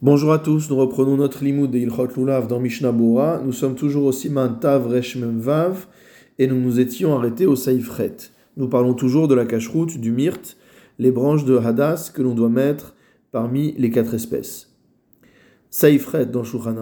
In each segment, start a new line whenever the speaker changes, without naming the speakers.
Bonjour à tous, nous reprenons notre limoud de Ilchot Lulav dans Mishnah Bora. Nous sommes toujours au Siman Tav Resh Mem Vav et nous nous étions arrêtés au Saïfret. Nous parlons toujours de la cacheroute, du myrte, les branches de Hadas que l'on doit mettre parmi les quatre espèces. Saïfret dans Shulchan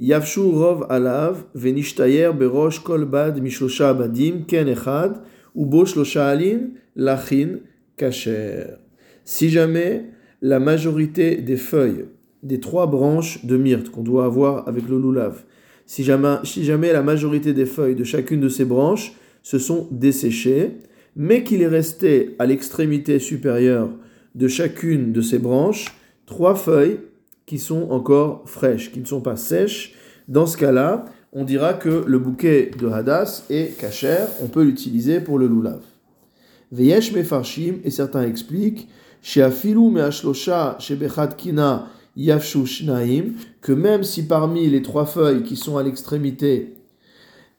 Yavshu Rov Alav Venishtayer Berosh Kolbad Mishlosha Abadim Ken Echad Ubo Shlosha Alin Lachin Kacher. Si jamais la majorité des feuilles des trois branches de myrte qu'on doit avoir avec le loulav. Si jamais, si jamais la majorité des feuilles de chacune de ces branches se sont desséchées, mais qu'il est resté à l'extrémité supérieure de chacune de ces branches trois feuilles qui sont encore fraîches, qui ne sont pas sèches, dans ce cas-là, on dira que le bouquet de Hadas est cachère, on peut l'utiliser pour le loulav. Veyesh mefarshim, et certains expliquent, chez me'ashlosha chez Kina Que même si parmi les trois feuilles qui sont à l'extrémité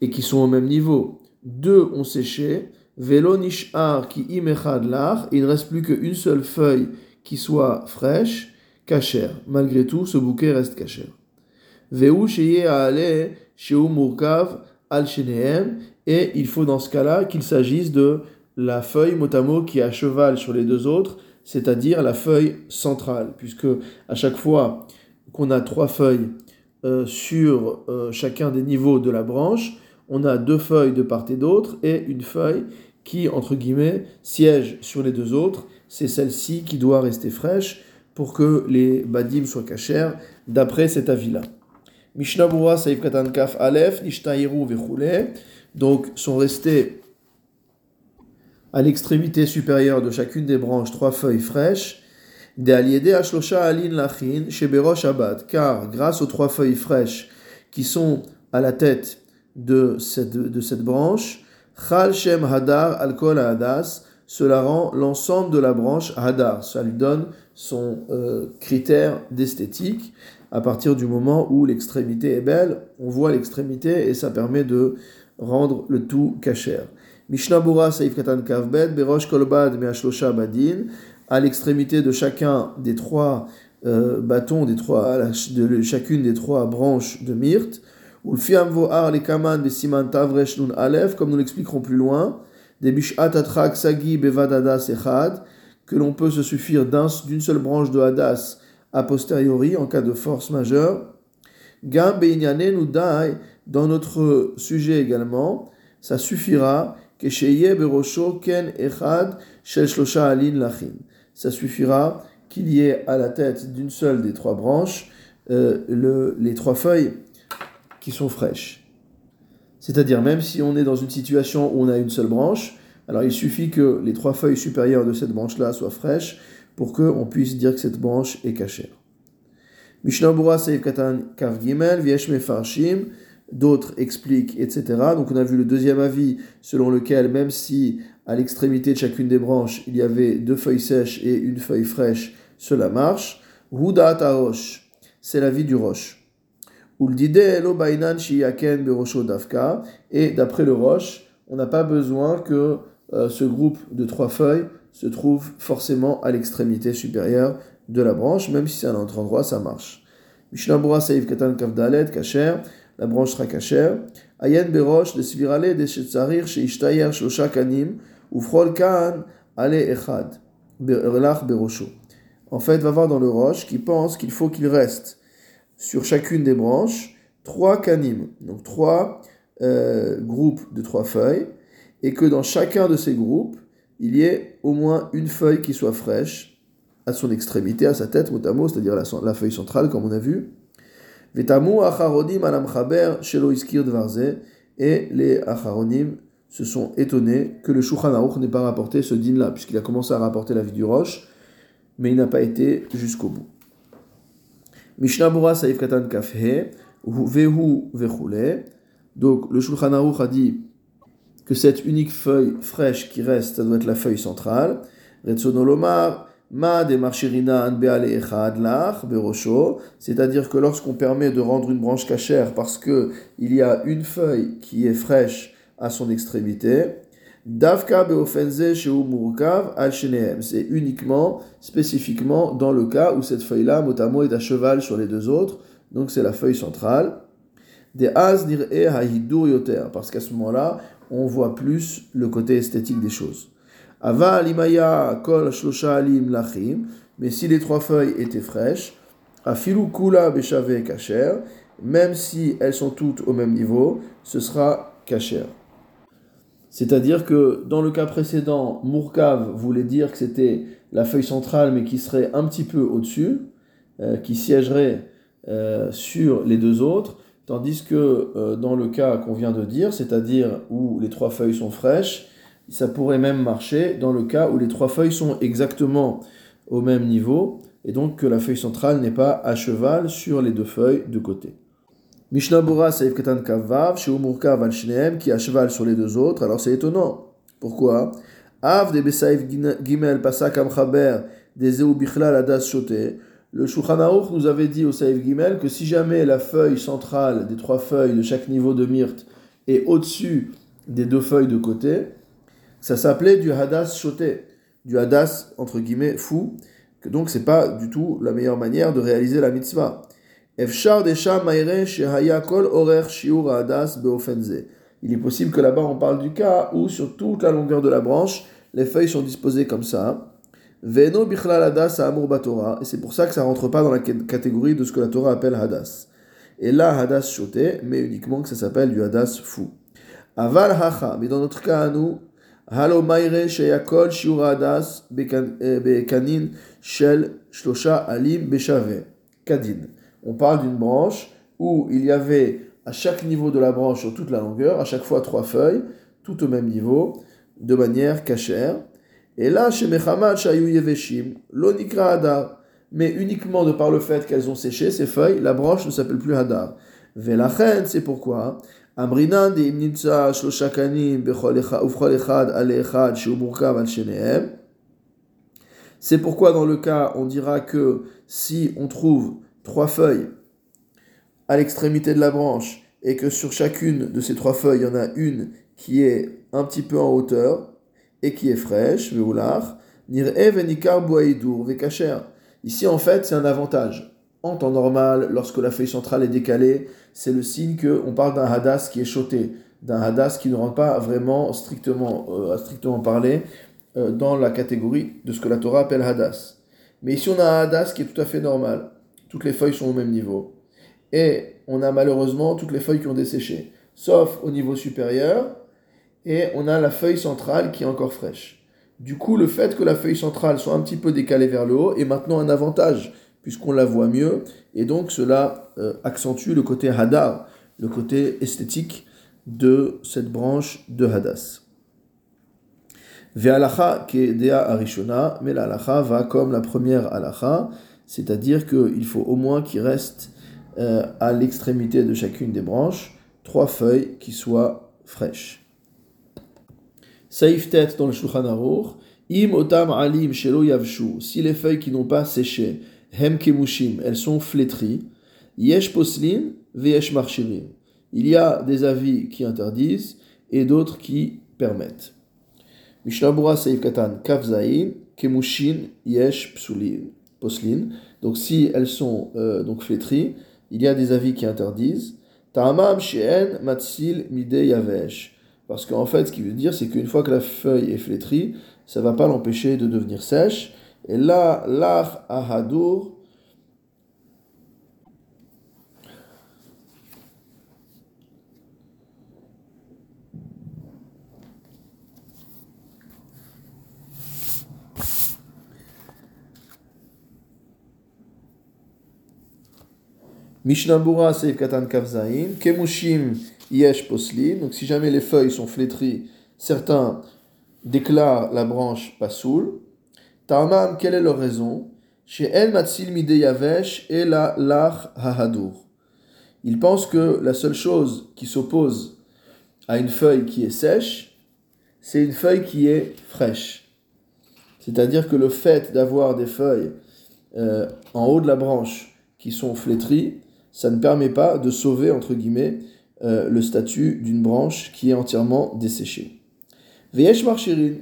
et qui sont au même niveau, deux ont séché, Velo Nishar qui imechad lach, il ne reste plus qu'une seule feuille qui soit fraîche, kacher. Malgré tout, ce bouquet reste kacher. Veu sheu et il faut dans ce cas-là qu'il s'agisse de la feuille motamo qui est à cheval sur les deux autres, c'est-à-dire la feuille centrale, puisque à chaque fois qu'on a trois feuilles euh, sur euh, chacun des niveaux de la branche, on a deux feuilles de part et d'autre et une feuille qui, entre guillemets, siège sur les deux autres. C'est celle-ci qui doit rester fraîche pour que les badim soient cachères, d'après cet avis-là. Mishnah Saïf Katan Kaf Aleph, Nishtairu donc sont restés à l'extrémité supérieure de chacune des branches trois feuilles fraîches, car grâce aux trois feuilles fraîches qui sont à la tête de cette, de branche, Shem Hadar Hadas, cela rend l'ensemble de la branche Hadar, ça lui donne son euh, critère d'esthétique. À partir du moment où l'extrémité est belle, on voit l'extrémité et ça permet de rendre le tout cachère. Mishnah Bura Saif Katan Kavbet, Berosh Kolbad Meashlosha Badin, à l'extrémité de chacun des trois euh, bâtons, des trois, de chacune des trois branches de myrte, ou le Fiam Vohar les Kaman Besiman Tavresh Nun Aleph, comme nous l'expliquerons plus loin, des Bishat Atrak Sagi Bevadadas Echad, que l'on peut se suffire d'une seule branche de Hadas a posteriori en cas de force majeure. Gam Beinyane Nudai, dans notre sujet également, ça suffira ça suffira qu'il y ait à la tête d'une seule des trois branches euh, le, les trois feuilles qui sont fraîches. C'est-à-dire même si on est dans une situation où on a une seule branche, alors il suffit que les trois feuilles supérieures de cette branche-là soient fraîches pour qu'on puisse dire que cette branche est cachère. Mishnah Bura Katan Kav Gimel, Viesh Mefarshim, d'autres expliquent, etc. Donc on a vu le deuxième avis selon lequel même si à l'extrémité de chacune des branches il y avait deux feuilles sèches et une feuille fraîche, cela marche. C'est l'avis du roche. Et d'après le roche, on n'a pas besoin que euh, ce groupe de trois feuilles se trouve forcément à l'extrémité supérieure de la branche, même si c'est à un autre endroit, ça marche. Katan Kacher la branche sera cachère. Ayen de de shetzarir sheishtayer shlosha kanim ufrol kan ale echad. En fait, va voir dans le roche qui pense qu'il faut qu'il reste sur chacune des branches trois canim, donc trois euh, groupes de trois feuilles, et que dans chacun de ces groupes, il y ait au moins une feuille qui soit fraîche à son extrémité, à sa tête, mot c'est-à-dire la, la feuille centrale, comme on a vu, et les acharonim se sont étonnés que le Shulchan Aruch n'ait pas rapporté ce din là, puisqu'il a commencé à rapporter la vie du roche, mais il n'a pas été jusqu'au bout. Mishnah Bura Saif Katan Kafhe, Vehu Vechule. Donc le Shulchan Aruch a dit que cette unique feuille fraîche qui reste, ça doit être la feuille centrale. Retsonolomar, c'est-à-dire que lorsqu'on permet de rendre une branche cachère parce que il y a une feuille qui est fraîche à son extrémité, Davka beofenze chez al C'est uniquement, spécifiquement, dans le cas où cette feuille-là, motamo, est à cheval sur les deux autres. Donc c'est la feuille centrale. Des az e hahidur yoter. Parce qu'à ce moment-là, on voit plus le côté esthétique des choses. Ava alimaya kol shlosha alim lachim. Mais si les trois feuilles étaient fraîches, afilu kula beshave kacher. Même si elles sont toutes au même niveau, ce sera kacher. C'est-à-dire que dans le cas précédent, Mourkav voulait dire que c'était la feuille centrale, mais qui serait un petit peu au-dessus, euh, qui siégerait euh, sur les deux autres, tandis que euh, dans le cas qu'on vient de dire, c'est-à-dire où les trois feuilles sont fraîches, ça pourrait même marcher dans le cas où les trois feuilles sont exactement au même niveau, et donc que la feuille centrale n'est pas à cheval sur les deux feuilles de côté. Mishnah Bora Saïf Ketan Kavav, chez Umurkav qui a cheval sur les deux autres. Alors c'est étonnant. Pourquoi? Av de Besaïf Gimel Pasak Amchaber, des Zeu Bichlal Adas Shote. Le Shulchan nous avait dit au Saïf Gimel que si jamais la feuille centrale des trois feuilles de chaque niveau de myrte est au-dessus des deux feuilles de côté, ça s'appelait du Hadas Shote, du Hadas entre guillemets fou, que donc c'est pas du tout la meilleure manière de réaliser la mitzvah. Il est possible que là-bas on parle du cas où sur toute la longueur de la branche, les feuilles sont disposées comme ça. Veno batora. Et c'est pour ça que ça rentre pas dans la catégorie de ce que la Torah appelle hadas. Et là, hadas choté, mais uniquement que ça s'appelle du hadas fou. Aval hacha. Mais dans notre cas à nous, eh, on parle d'une branche où il y avait à chaque niveau de la branche sur toute la longueur, à chaque fois trois feuilles, tout au même niveau, de manière cachère. Et là, chez Mechamad Shayu Yeveshim, l'onikra Hadar. Mais uniquement de par le fait qu'elles ont séché ces feuilles, la branche ne s'appelle plus Hadar. Velachen, c'est pourquoi? C'est pourquoi dans le cas, on dira que si on trouve trois feuilles à l'extrémité de la branche et que sur chacune de ces trois feuilles, il y en a une qui est un petit peu en hauteur et qui est fraîche, Ici, en fait, c'est un avantage. En temps normal, lorsque la feuille centrale est décalée, c'est le signe qu'on parle d'un hadas qui est choté, d'un hadas qui ne rentre pas vraiment strictement, euh, strictement parler, euh, dans la catégorie de ce que la Torah appelle hadas. Mais ici, on a un hadas qui est tout à fait normal toutes les feuilles sont au même niveau. Et on a malheureusement toutes les feuilles qui ont desséché, sauf au niveau supérieur, et on a la feuille centrale qui est encore fraîche. Du coup, le fait que la feuille centrale soit un petit peu décalée vers le haut est maintenant un avantage, puisqu'on la voit mieux, et donc cela euh, accentue le côté hadar, le côté esthétique de cette branche de hadas. Ve'alacha dea arishona, mais la va comme la première alacha, c'est-à-dire qu'il faut au moins qu'il reste euh, à l'extrémité de chacune des branches trois feuilles qui soient fraîches. Saïf tête dans le Shulchan Aruch, im otam alim shelo yavshu, si les feuilles qui n'ont pas séché, hem kemushim, elles sont flétries, yesh poslin veyesh marchirim. Il y a des avis qui interdisent et d'autres qui permettent. Mishnah Saïf Katan Kavzaïn, Kemushin Yesh Psulin. Donc si elles sont euh, donc flétries, il y a des avis qui interdisent. Ta'amam she'en matsil mide yavesh. Parce qu'en fait, ce qui veut dire, c'est qu'une fois que la feuille est flétrie, ça ne va pas l'empêcher de devenir sèche. Et là, l'ach ahadur, Mishnabura Seif Katan Kavzain, Kemushim Yesh Poslin. Donc si jamais les feuilles sont flétries, certains déclarent la branche Pasoul. Ta'amam, quelle est leur raison? Chez El Matsil Mideyavesh et la Lach Hahadur. Ils pensent que la seule chose qui s'oppose à une feuille qui est sèche, c'est une feuille qui est fraîche. C'est-à-dire que le fait d'avoir des feuilles euh, en haut de la branche qui sont flétries, ça ne permet pas de sauver, entre guillemets, euh, le statut d'une branche qui est entièrement desséchée. Veyesh marchirin.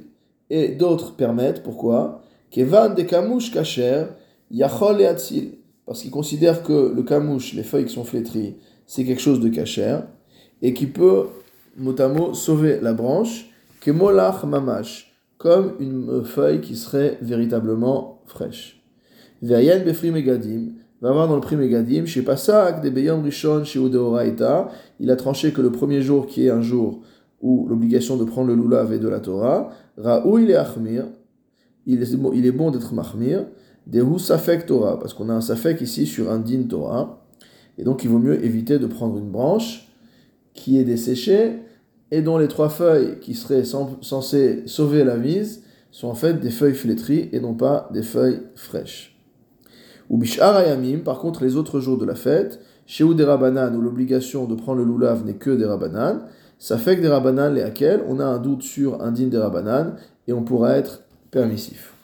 Et d'autres permettent, pourquoi? Kevan de kamouche kacher, yachol et atzil. Parce qu'ils considèrent que le kamouche, les feuilles qui sont flétries, c'est quelque chose de kacher, et qui peut, mot à mot, sauver la branche, kemolach mamash, comme une feuille qui serait véritablement fraîche. Veyen befri megadim, va voir dans le prix Megadim, chez Pasak, des Rishon, chez Udeoraita, il a tranché que le premier jour qui est un jour où l'obligation de prendre le lulav est de la Torah, Raou il est Achmir, il est, bon d'être Mahmir, Dehu Safek Torah, parce qu'on a un Safek ici sur un din Torah, et donc il vaut mieux éviter de prendre une branche qui est desséchée et dont les trois feuilles qui seraient censées sauver la mise sont en fait des feuilles flétries et non pas des feuilles fraîches. Ou bishar ayamim, par contre, les autres jours de la fête, chez ou des rabanan, où l'obligation de prendre le loulav n'est que des rabanan, ça fait que des rabanan, lesquels on a un doute sur un din des rabanan, et on pourra être permissif.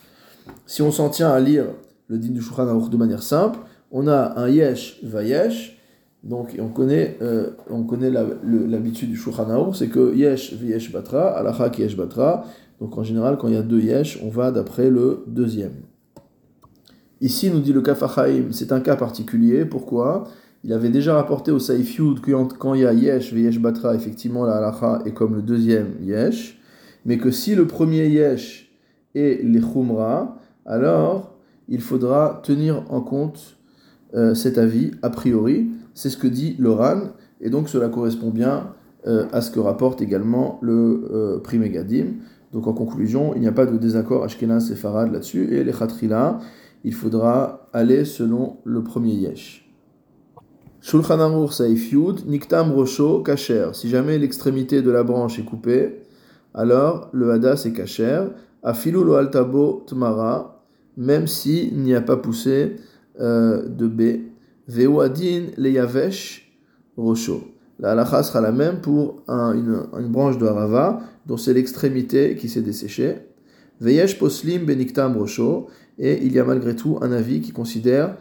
Si on s'en tient à lire le din du Shulchan de manière simple, on a un yesh vayesh, donc on connaît, euh, on connaît l'habitude du Shulchan c'est que yesh vayesh batra, alacha yesh batra, donc en général quand il y a deux yesh, on va d'après le deuxième. Ici, nous dit le Kafachaim, c'est un cas particulier. Pourquoi? Il avait déjà rapporté au Yud que quand il y a Yesh, Yesh Batra, effectivement, la halacha est comme le deuxième Yesh. Mais que si le premier Yesh est les Khumra, alors il faudra tenir en compte euh, cet avis a priori. C'est ce que dit le Ran. Et donc cela correspond bien euh, à ce que rapporte également le euh, Primegadim. Donc en conclusion, il n'y a pas de désaccord Ashkenaz et Farad là-dessus. Et les Khatrila, il faudra aller selon le premier yesh. Shulchan Aruch Niktam Rosho, Kacher. Si jamais l'extrémité de la branche est coupée, alors le hadas est Kacher. Afilu lo altabo tmara, même s'il n'y a pas poussé euh, de B. Vewadin le yavesh Rosho. La halacha sera la même pour une, une, branche de harava dont c'est l'extrémité qui s'est desséchée. Veyesh poslim beniktam rosho. Et il y a malgré tout un avis qui considère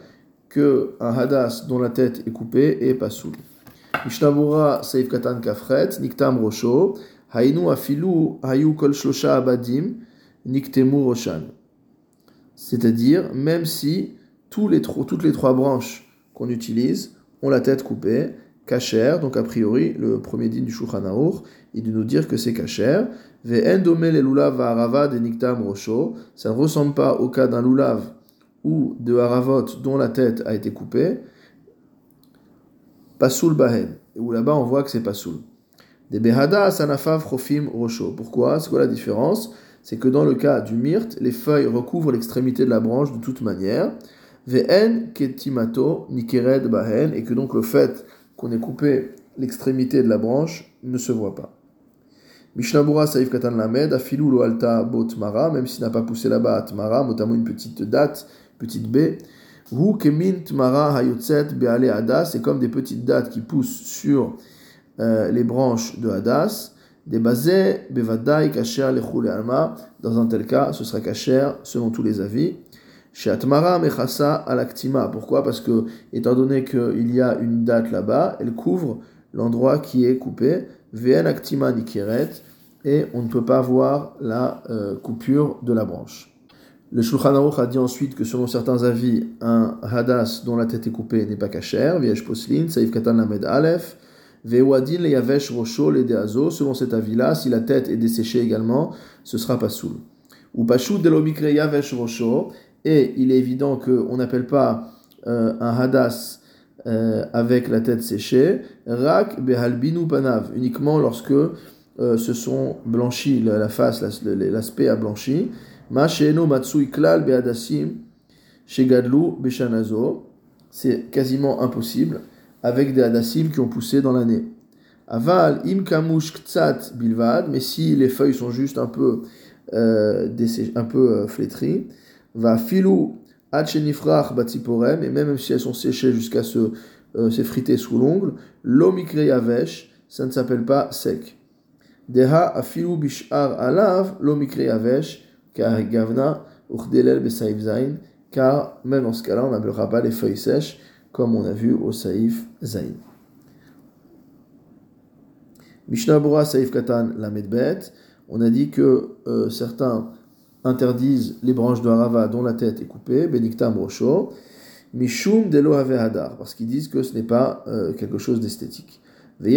que un hadas dont la tête est coupée est pas soul. Mishnabura seif katan kafret niktam rosho hainu afilu hayu kol shlosha abadim niktemu roshan. C'est-à-dire même si toutes les trois branches qu'on utilise ont la tête coupée, kacher, donc a priori le premier din du Shulchan il de nous dire que c'est kacher, ça ne ressemble pas au cas d'un lulav ou de haravot dont la tête a été coupée. Pasoul bahen. Où là-bas on voit que c'est pasoul. Des behada sanafav chofim rosho. Pourquoi? C'est quoi la différence? C'est que dans le cas du myrte, les feuilles recouvrent l'extrémité de la branche de toute manière. Ve'en ketimato nikered bahen. Et que donc le fait qu'on ait coupé l'extrémité de la branche ne se voit pas. Mishnabura Saif Katan Lamed, Afilou lo alta botmara, même s'il n'a pas poussé là-bas à Tmara, notamment une petite date, petite baie. Hu kemin Tmara hayotzet beale Hadas, c'est comme des petites dates qui poussent sur euh, les branches de Hadas. Des basés, bevadai, kacher, lechou alma. Dans un tel cas, ce sera kacher selon tous les avis. Chez Atmara mechasa alaktima. Pourquoi? Parce que, étant donné qu'il y a une date là-bas, elle couvre l'endroit qui est coupé. Vn actima nikiret et on ne peut pas voir la euh, coupure de la branche. Le Shulchan Aruch a dit ensuite que selon certains avis, un hadas dont la tête est coupée n'est pas kacher, viesh poslin, saif katan lamed alef, ve'wadin le yavesh rosho le deazo, selon cet avis-là, si la tête est desséchée également, ce sera pas soul. Ou pashut delomikre yavesh rosho, et il est évident qu'on n'appelle pas euh, un hadas euh, avec la tête séchée, rak behalbinu panav, uniquement lorsque euh, se sont blanchis, la, face, l'aspect a blanchi. C'est quasiment impossible avec des hadassim qui ont poussé dans l'année. Aval im kamush ktsat bilvad, mais si les feuilles sont juste un peu, euh, un peu euh, flétries, va filou achenifrach batziporem, et même si elles sont séchées jusqu'à se euh, s'effriter sous l'ongle, l'omikre yavesh, ça ne s'appelle pas sec. Deha afilu bishar alav lo mikre yavesh car gavna uchdelel besaif zain car même dans ce cas-là on n'appellera pas les feuilles sèches comme on a vu au saif zain. Mishnah Bora saif katan la medbet On a dit que euh, certains interdisent les branches de harava dont la tête est coupée, beniktam rocho, mishum delo hadar, parce qu'ils disent que ce n'est pas euh, quelque chose d'esthétique. Et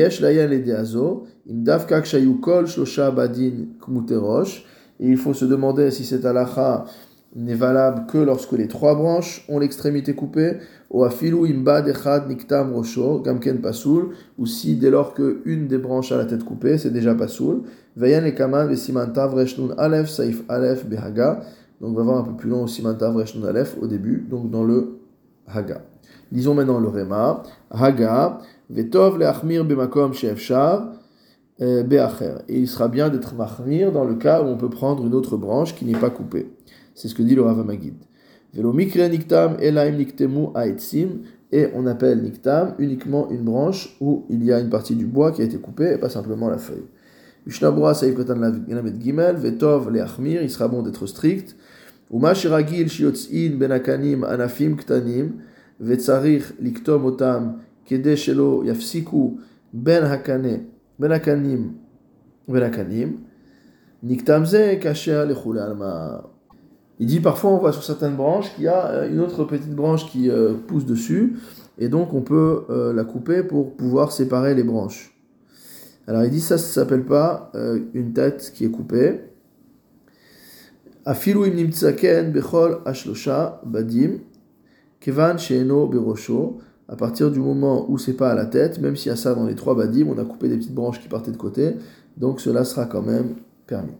il faut se demander si cette halakha n'est valable que lorsque les trois branches ont l'extrémité coupée, ou afilu imba dechad niktam rosho, gamken pasoul, ou si dès lors que une des branches a la tête coupée, c'est déjà pasoul. Vayan le kaman reshnun alef saif alef behaga. Donc on va voir un peu plus long au simantav reshnun alef au début, donc dans le haga. Lisons maintenant le rema. Haga, vetov le achmir bemakom sheefshar. Euh, beacher. Et il sera bien d'être mahmir dans le cas où on peut prendre une autre branche qui n'est pas coupée. C'est ce que dit le Rav Magid. Velo mikre niktam elaim niktemu aetzim. Et on appelle niktam uniquement une branche où il y a une partie du bois qui a été coupée et pas simplement la feuille. Mishnabura saïf katan lamed gimel. Vetov leachmir. Il sera bon d'être strict. Uma shiragil shiotzin benakanim anafim ktanim. Vetzarich liktom otam Il dit parfois on voit sur certaines branches qu'il y a euh, une autre petite branche qui euh, pousse dessus, et donc on peut euh, la couper pour pouvoir séparer les branches. Alors il dit ça, ça s'appelle pas une tête qui est coupée. Bechol ashlosha badim kevan sheeno berosho. À partir du moment où c'est pas à la tête, même s'il y a ça dans les trois badim, on a coupé des petites branches qui partaient de côté, donc cela sera quand même permis.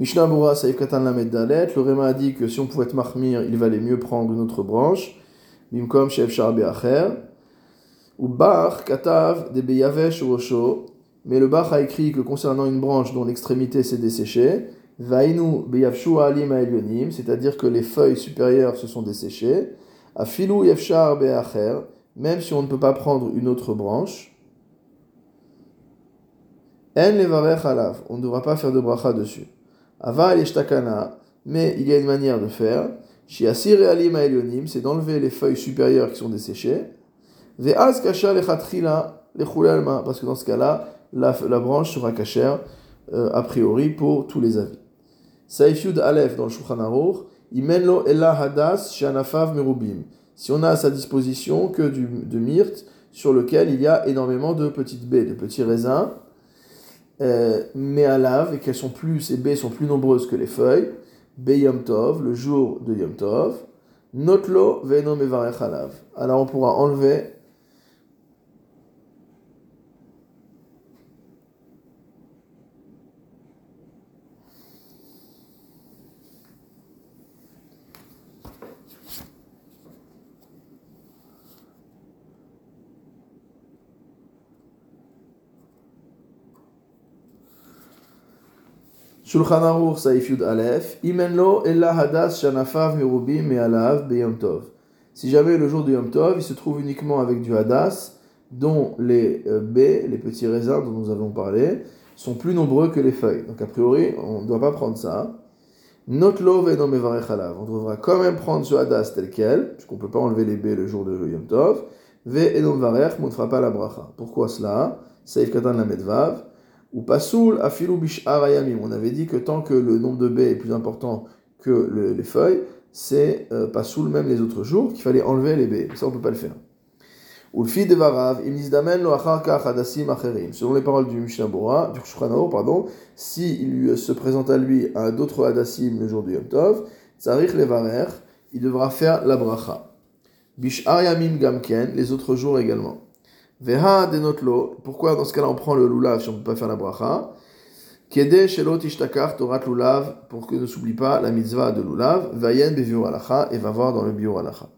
Mishnah Bura Saïf Katan Lamed Dalet, le Réma a dit que si on pouvait être mahmir, il valait mieux prendre une autre branche. Bimkom Chef Sharbe Acher. Ou Bach Katav de Beyavesh Rosho. Mais le Bach a écrit que concernant une branche dont l'extrémité s'est desséchée, Vainu Beyavshu Alim Elyonim, c'est-à-dire que les feuilles supérieures se sont desséchées. Afilu Yefshar Beacher, même si on ne peut pas prendre une autre branche. En Levarech on ne devra pas faire de bracha dessus. Aval Yeshtakana, mais il y a une manière de faire. Shiasir Alim c'est d'enlever les feuilles supérieures qui sont desséchées. Ve'az kasha lechatrila alma, parce que dans ce cas-là, la, branche sera cachère euh, a priori pour tous les avis. Saifyud Aleph dans le Shulchan Imenlo Ella Hadas Shanafav. Si on a à sa disposition que du, de myrte sur lequel il y a énormément de petites baies, de petits raisins, euh, mais à lave et qu'elles sont plus, ces baies sont plus nombreuses que les feuilles, Be Yom Tov, le jour de Yom Tov, Notlo Veno Mevarech Alav. Alors on pourra enlever Shulchan Aruch Saif Yud Aleph, Imenlo Ella Hadas Shanafav Me'alav Beyom Tov. Si jamais le jour de Yom Tov, il se trouve uniquement avec du Hadas, dont les euh, baies, les petits raisins dont nous avons parlé, sont plus nombreux que les feuilles. Donc a priori, on ne doit pas prendre ça. Notlo Venom Mevarech Alav. On devra quand même prendre ce Hadas tel quel, puisqu'on ne peut pas enlever les baies le jour de Yom Tov. Ve Edom Varech, on ne fera pas la bracha. Pourquoi cela? Saif Katan la Medvav. Ou pasoul afilu. On avait dit que tant que le nombre de baies est plus important que les feuilles, c'est euh, pasoul même les autres jours qu'il fallait enlever les baies. Ça, on ne peut pas le faire. Selon les paroles du Mishnah Bora, du Shulchan pardon, s'il il se présente à lui à d'autres hadassim le jour du Yom Tov, il devra faire la bracha. Yamim gamken, les autres jours également. Veha denotlo. Pourquoi dans ce cas-là on prend le lulav si on ne peut pas faire la bracha? Kede shelot ishtakar torat lulav pour que ne s'oublie pas la mitzvah de lulav. Vayen beviur alacha et va voir dans le biur alacha.